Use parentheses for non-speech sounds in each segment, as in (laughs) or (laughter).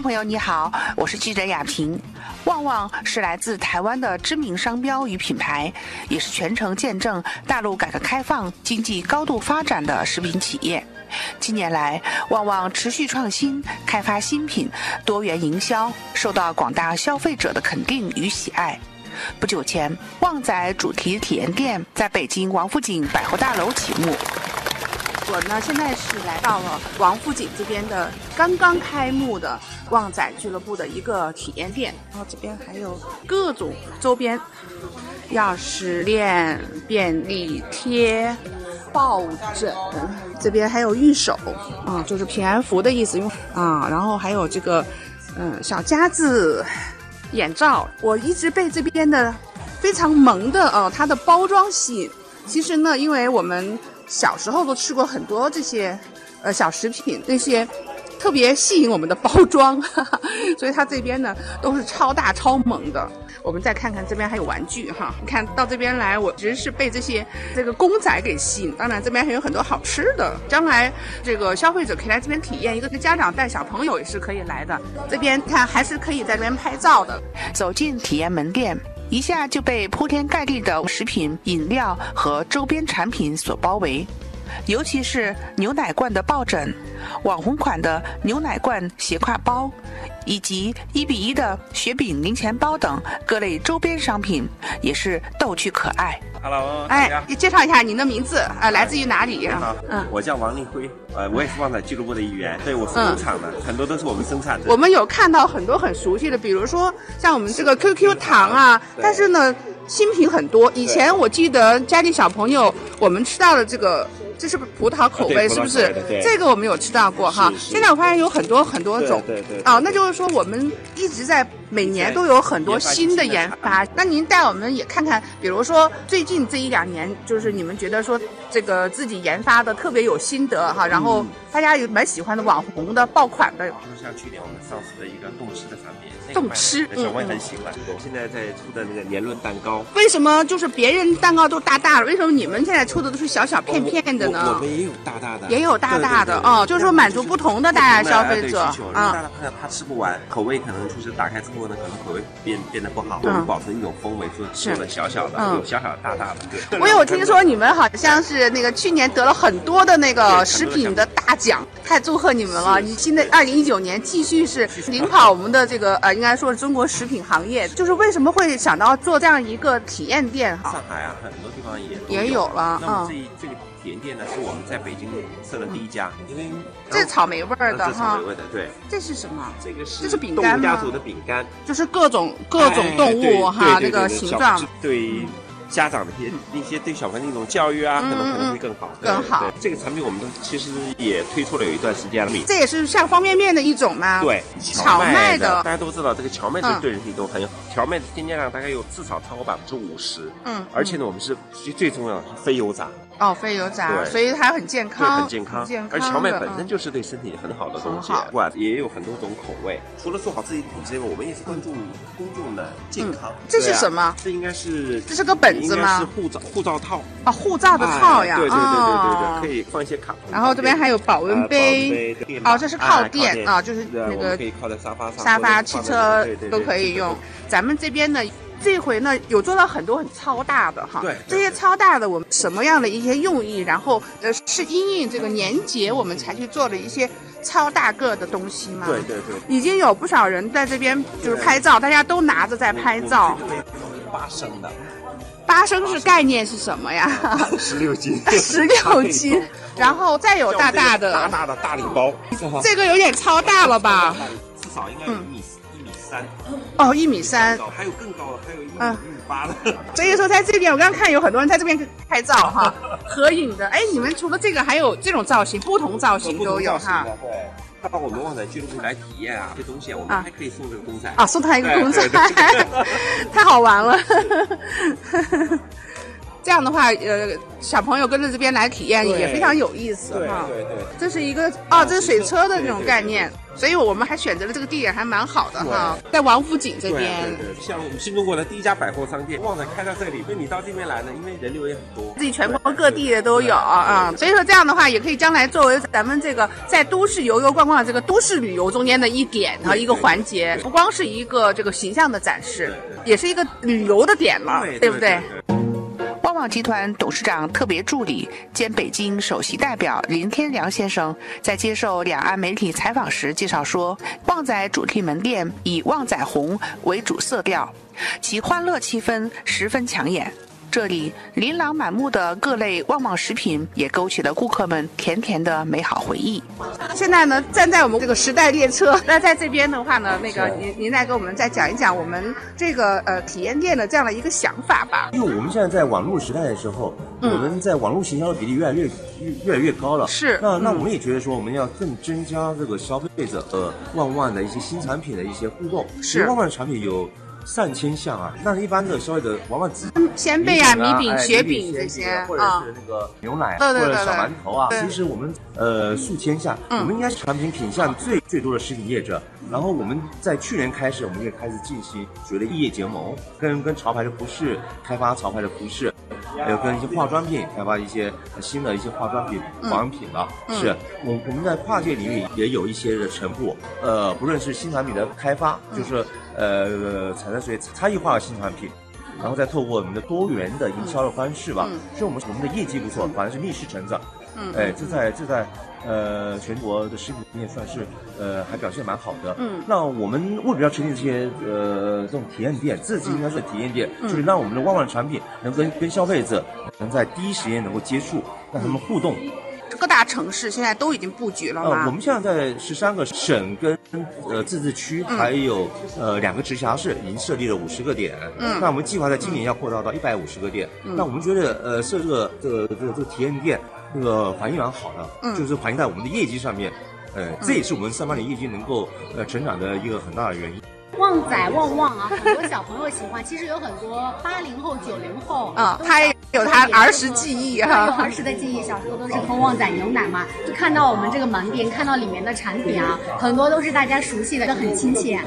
朋友，你好，我是记者雅萍。旺旺是来自台湾的知名商标与品牌，也是全程见证大陆改革开放、经济高度发展的食品企业。近年来，旺旺持续创新，开发新品，多元营销，受到广大消费者的肯定与喜爱。不久前，旺仔主题体验店在北京王府井百货大楼启幕。我呢，现在是来到了王府井这边的刚刚开幕的旺仔俱乐部的一个体验店，然后这边还有各种周边，钥匙链、便利贴、抱枕，这边还有玉手，啊，就是平安符的意思，用啊，然后还有这个，嗯，小夹子、眼罩，我一直被这边的非常萌的哦，它的包装吸引。其实呢，因为我们。小时候都吃过很多这些，呃，小食品那些特别吸引我们的包装，哈 (laughs) 哈所以它这边呢都是超大超萌的。我们再看看这边还有玩具哈，你看到这边来，我其实是被这些这个公仔给吸引。当然这边还有很多好吃的，将来这个消费者可以来这边体验，一个是家长带小朋友也是可以来的。这边看还是可以在这边拍照的。走进体验门店。一下就被铺天盖地的食品、饮料和周边产品所包围，尤其是牛奶罐的抱枕、网红款的牛奶罐斜挎包，以及一比一的雪饼零钱包等各类周边商品，也是逗趣可爱。Hello，哎，你介绍一下您的名字，呃，来自于哪里？好，嗯，我叫王立辉，呃，我也是旺仔俱乐部的一员，对，我是工厂的，很多都是我们生产的。我们有看到很多很熟悉的，比如说像我们这个 QQ 糖啊，但是呢，新品很多。以前我记得家里小朋友我们吃到的这个。这是葡萄口味，是不是？这个我们有吃到过哈。现在我发现有很多很多种。对对。哦，那就是说我们一直在每年都有很多新的研发。那您带我们也看看，比如说最近这一两年，就是你们觉得说这个自己研发的特别有心得哈，然后大家有蛮喜欢的网红的爆款的。就像去年我们上市的一个动吃的产品。动吃，小朋友很喜欢。现在在出的那个年轮蛋糕，为什么就是别人蛋糕都大大的，为什么你们现在出的都是小小片片的呢？我们也有大大的，也有大大的哦，就是说满足不同的大家消费者啊。大的怕他吃不完，口味可能就是打开之后呢，可能口味变变得不好。我们保持一种风味，做做的小小的，有小小的大大的。对我有听说你们好像是那个去年得了很多的那个食品的大奖，太祝贺你们了！你现在二零一九年继续是领跑我们的这个呃，应该说是中国。食品行业就是为什么会想到做这样一个体验店？上海啊，很多地方也也有了。那么这这个体验店呢，是我们在北京设的第一家。因为这是草莓味儿的哈。草莓味的，对。这是什么？这个是这是饼干家族的饼干，就是各种各种动物哈，那个形状。对。家长的一些一些对小朋友的一种教育啊，可能可能会更好。更好。这个产品我们都其实也推出了有一段时间了。这也是像方便面的一种吗？对，荞麦的。大家都知道这个荞麦是对人体都很好。荞麦的添加量大概有至少超过百分之五十。嗯。而且呢，我们是最最重要的非油炸。哦，非油炸，所以它很健康。对，很健康。健康。而荞麦本身就是对身体很好的东西。哇，也有很多种口味。除了做好自己的品质外，我们也是关注公众的健康。这是什么？这应该是。这是个本子吗？是护照。护照套啊，护照的套呀，对对对对对对，可以放一些卡。然后这边还有保温杯，哦，这是靠垫啊，就是那个可以靠在沙发上，沙发、汽车都可以用。咱们这边呢，这回呢有做到很多很超大的哈，对，这些超大的我们什么样的一些用意？然后呃，是因应这个年节我们才去做的一些超大个的东西吗？对对对，已经有不少人在这边就是拍照，大家都拿着在拍照。八升的。八升是概念是什么呀？(laughs) 十六斤，十六斤，(laughs) 然后再有大大的大大的大礼包，这个有点超大了吧？至少应该有一米一米三。哦，一米三，还有更高的，还有一米一米八的。(laughs) 所以说在这边，我刚刚看有很多人在这边拍照哈，合影的。哎，你们除了这个，还有这种造型，不同造型都有哈。对。到我们旺仔俱乐部来体验啊，这东西我们还可以送这个公仔啊，送他一个公仔，(laughs) 太好玩了。(laughs) 这样的话，呃，小朋友跟着这边来体验也非常有意思哈。对对对，这是一个哦，这是水车的这种概念。所以我们还选择了这个地点，还蛮好的哈，在王府井这边。对对对，像我们新中国的第一家百货商店，旺仔开到这里，所以你到这边来呢，因为人流也很多，自己全国各地的都有啊。所以说这样的话，也可以将来作为咱们这个在都市游游逛逛这个都市旅游中间的一点和一个环节，不光是一个这个形象的展示，也是一个旅游的点了，对不对？旺集团董事长特别助理兼北京首席代表林天良先生在接受两岸媒体采访时介绍说，旺仔主题门店以旺仔红为主色调，其欢乐气氛十分抢眼。这里琳琅满目的各类旺旺食品，也勾起了顾客们甜甜的美好回忆。现在呢，站在我们这个时代列车，那在这边的话呢，那个您您再给我们再讲一讲我们这个呃体验店的这样的一个想法吧。因为我们现在在网络时代的时候，我们在网络行销的比例越来越越越来越高了。是。那那我们也觉得说，我们要更增加这个消费者和旺旺的一些新产品的一些互动。是。旺旺的产品有。上千项啊！那是一般的消费者往往只鲜贝啊、米饼、雪饼这些，或者是那个牛奶，或者小馒头啊。其实我们呃数千项，我们应该是产品品项最最多的食品业者。然后我们在去年开始，我们也开始进行所谓的异业结盟，跟跟潮牌的服饰开发潮牌的服饰，还有跟一些化妆品开发一些新的一些化妆品保养品了。是我我们在跨界领域也有一些的成果，呃，不论是新产品的开发，就是呃产生所谓差异化的新产品，然后再透过我们的多元的营销的方式吧，所以我们我们的业绩不错，反正是逆势成长。嗯，哎，这在这在。呃，全国的食品业算是呃还表现蛮好的。嗯，那我们为什么要成立这些呃这种体验店？自己应该是体验店，就是让我们的旺旺产品能跟跟消费者能在第一时间能够接触，让他们互动。各大城市现在都已经布局了吗？我们现在在十三个省跟呃自治区，还有呃两个直辖市，已经设立了五十个点。嗯，那我们计划在今年要扩大到一百五十个店。那我们觉得呃设这个这个这个这个体验店。那个反应蛮好的，就是反映在我们的业绩上面，呃，这也是我们三八年业绩能够呃成长的一个很大的原因。旺仔旺旺啊，很多小朋友喜欢，其实有很多八零后、九零后啊，他也有他儿时记忆哈，有儿时的记忆，小时候都是喝旺仔牛奶嘛，就看到我们这个门店，看到里面的产品啊，很多都是大家熟悉的，都很亲切。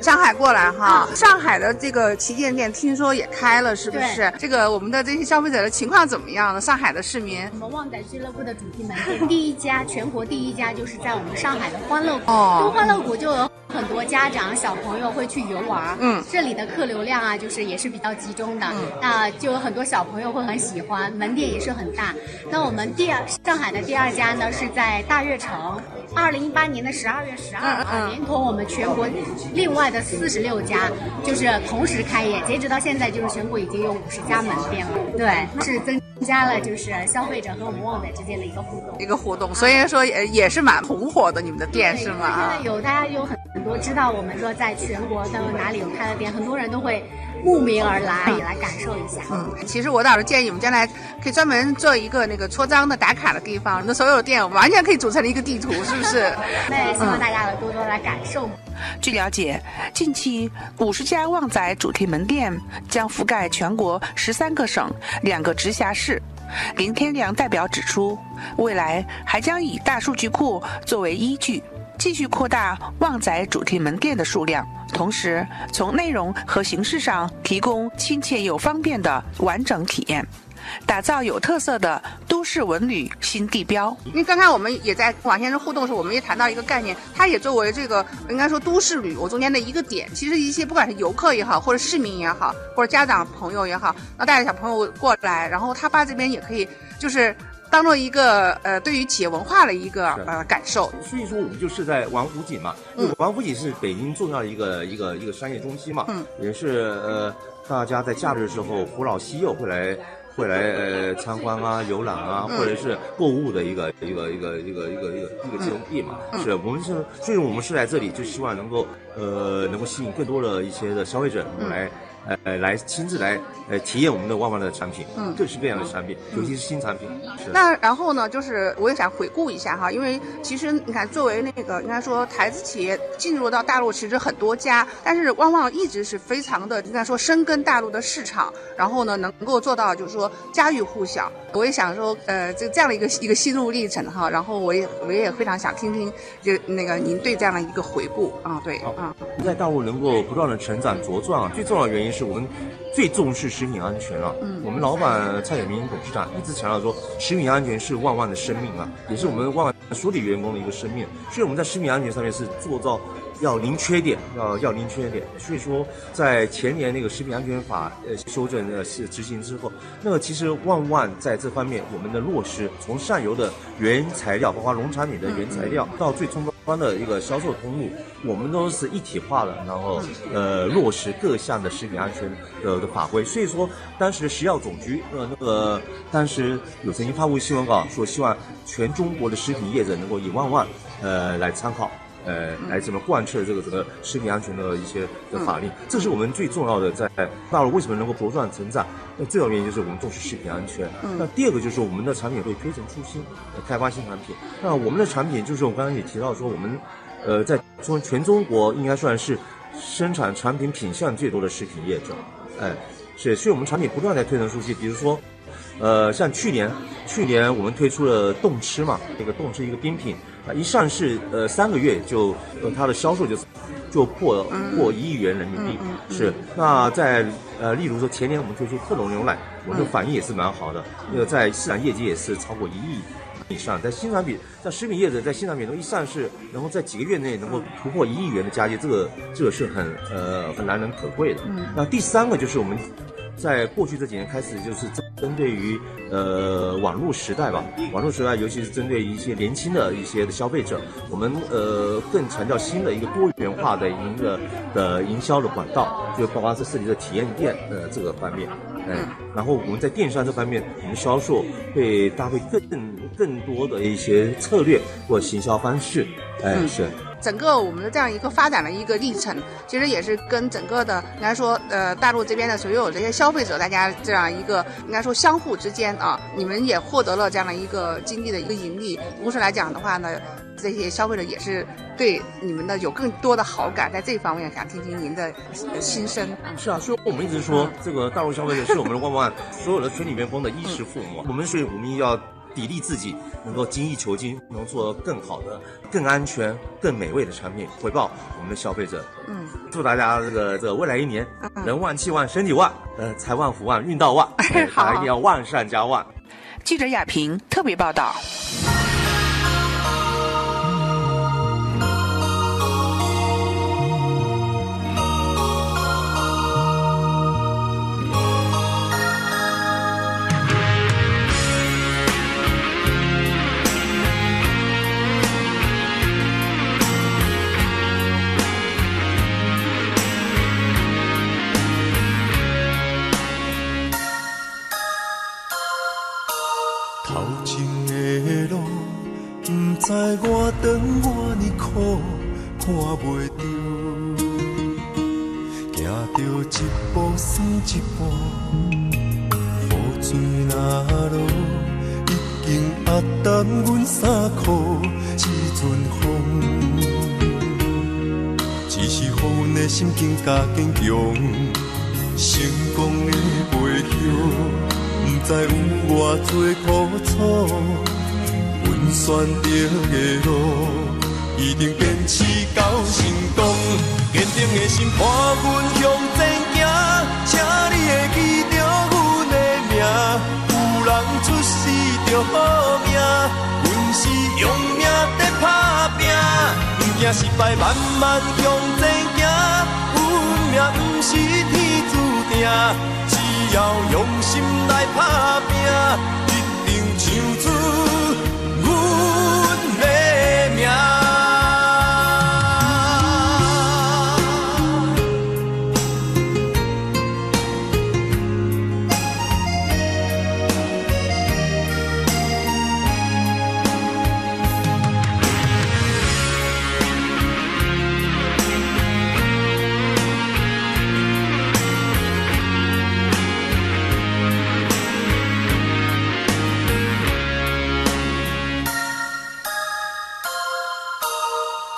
上海过来哈，上海的这个旗舰店听说也开了，是不是？这个我们的这些消费者的情况怎么样呢？上海的市民，我们旺仔俱乐部的主题门店第一家，全国第一家就是在我们上海的欢乐谷。哦，欢乐谷就有很多家长小朋友会去游玩。嗯，这里的客流量啊，就是也是比较集中的。嗯，那就有很多小朋友会很喜欢，门店也是很大。那我们第二上海的第二家呢，是在大悦城。二零一八年的十二月十二号，连同我们全国另外的四十六家，就是同时开业。截止到现在，就是全国已经有五十家门店了。对，是增加了就是消费者和我们旺仔之间的一个互动，一个互动。所以说也也是蛮红火的，你们的店是吗？现在有大家有很很多知道我们说在全国的哪里有开了店，很多人都会。慕名而来，也来感受一下。嗯，其实我倒是建议我们将来可以专门做一个那个戳章的打卡的地方，那所有店完全可以组成一个地图，是不是？(laughs) 那希望大家多多来感受。据了解，近期五十家旺仔主题门店将覆盖全国十三个省、两个直辖市。林天良代表指出，未来还将以大数据库作为依据。继续扩大旺仔主题门店的数量，同时从内容和形式上提供亲切又方便的完整体验，打造有特色的都市文旅新地标。因为刚才我们也在王先生互动的时候，我们也谈到一个概念，它也作为这个应该说都市旅游中间的一个点。其实一些不管是游客也好，或者市民也好，或者家长朋友也好，那带着小朋友过来，然后他爸这边也可以就是。当做一个呃，对于企业文化的一个呃感受。所以说，我们就是在王府井嘛，嗯，王府井是北京重要的一个一个一个商业中心嘛，嗯，也是呃，大家在假日的时候，扶老西幼会来会来呃参观啊、游览啊，或者是购物的一个一个一个一个一个一个一个集中地嘛。是我们是，所以我们是在这里，就希望能够呃能够吸引更多的一些的消费者能够来呃，来亲自来呃体验我们的旺旺的产品，嗯，各式各样的产品，尤其是新产品。是。那然后呢，就是我也想回顾一下哈，因为其实你看，作为那个应该说台资企业进入到大陆，其实很多家，但是旺旺一直是非常的应该说深耕大陆的市场，然后呢，能够做到就是说家喻户晓。我也想说，呃，这这样的一个一个心路历程哈，然后我也我也非常想听听，就那个您对这样的一个回顾啊，对，啊，在大陆能够不断的成长茁壮啊，最重要的原因是我们最重视食品安全了。嗯，我们老板蔡永明董事长一直强调说，食品安全是万万的生命啊，也是我们万万所有员工的一个生命，所以我们在食品安全上面是做到。要零缺点，要要零缺点。所以说，在前年那个食品安全法呃修正呃是执行之后，那么其实万万在这方面我们的落实，从上游的原材料，包括农产品的原材料，到最终端的一个销售通路，我们都是一体化的，然后呃落实各项的食品安全的的法规。所以说，当时食药总局呃那个当时有曾经发布新闻稿，说希望全中国的食品业者能够以万万呃来参考。呃，来怎么贯彻这个整个食品安全的一些的法令，这是我们最重要的。在大陆为什么能够茁壮成长？那最要原因就是我们重视食品安全。那第二个就是我们的产品会推陈出新，开发新产品。那我们的产品就是我刚刚也提到说，我们呃在中全中国应该算是生产产品品相最多的食品业者。哎，是，所以我们产品不断在推陈出新。比如说，呃，像去年，去年我们推出了冻吃嘛，这个冻吃一个冰品。一上市，呃，三个月就，呃，它的销售就，就破破一亿元人民币。是，那在，呃，例如说前年我们推出特浓牛奶，我们的反应也是蛮好的，那个在市场业绩也是超过一亿以上。在新产品，在食品业者在新产品中一上市，然后在几个月内能够突破一亿元的佳绩，这个这个是很，呃，很难能可贵的。那第三个就是我们。在过去这几年开始，就是针对于呃网络时代吧，网络时代，尤其是针对一些年轻的一些的消费者，我们呃更强调新的一个多元化的一个的营销的管道，就包括是涉及的体验店呃这个方面，嗯，然后我们在电商这方面，我们销售会搭配更更多的一些策略或行销方式，哎是。整个我们的这样一个发展的一个历程，其实也是跟整个的应该说，呃，大陆这边的所有这些消费者，大家这样一个应该说相互之间啊，你们也获得了这样的一个经济的一个盈利。同时来讲的话呢，这些消费者也是对你们的有更多的好感，在这方面想听听您的心声。是啊，所以我们一直说，这个大陆消费者是我们的万万所有的村里面风的衣食父母。我们所以我们要。砥砺自己，能够精益求精，能做更好的、更安全、更美味的产品，回报我们的消费者。嗯，祝大家这个这个未来一年，人旺气旺，身体旺，呃，财旺福旺，运道旺，(laughs) 大家一定要万善加万。记者亚平特别报道。头前的路，不知我转外呢苦看袂着，行着一步算一步，雨水那落，已经压淡阮衫裤一阵风。只是乎阮的心更加坚强，成功的背后，不知有偌多苦楚，阮选择的路。一定坚持到成功，坚定的心伴阮向前行，请你会记着阮的名。有人出世着好命，阮是用命在打拼，不惊失败，慢慢向前行。运命不是天注定，要用心来打拼，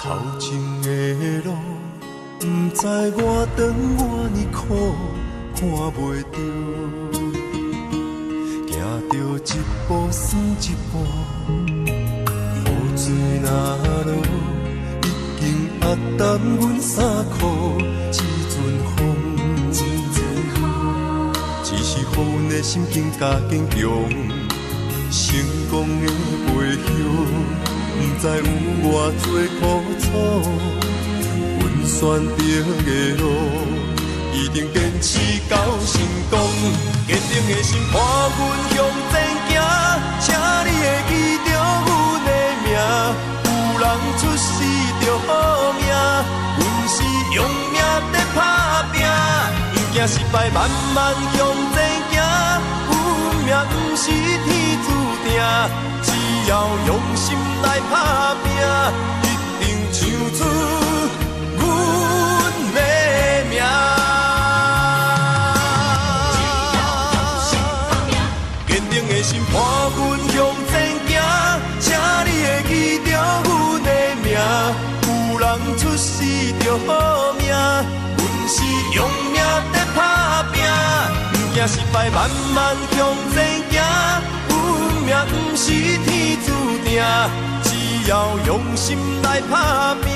头前的路，不知我长偌尼苦，看袂着，行着一步算一步，雨水若落，已经压淡阮衫裤，一阵风，只是予阮的心境加坚强。成功的背后，知有偌多苦楚。阮选择的路，一定坚持到成功。坚定的心伴阮向前行，请你会记着阮的名。有人出世着好命，阮是用命在打拼。不惊失败，慢慢向前行。运命不是天注定要用心来打拼，一定唱出阮的名。坚定的心伴阮向前行，请你会记着阮的名。有人出世着好命，阮是用命在打拼，不惊失败，慢慢向前行。命不是天注定，只要用心来打拼，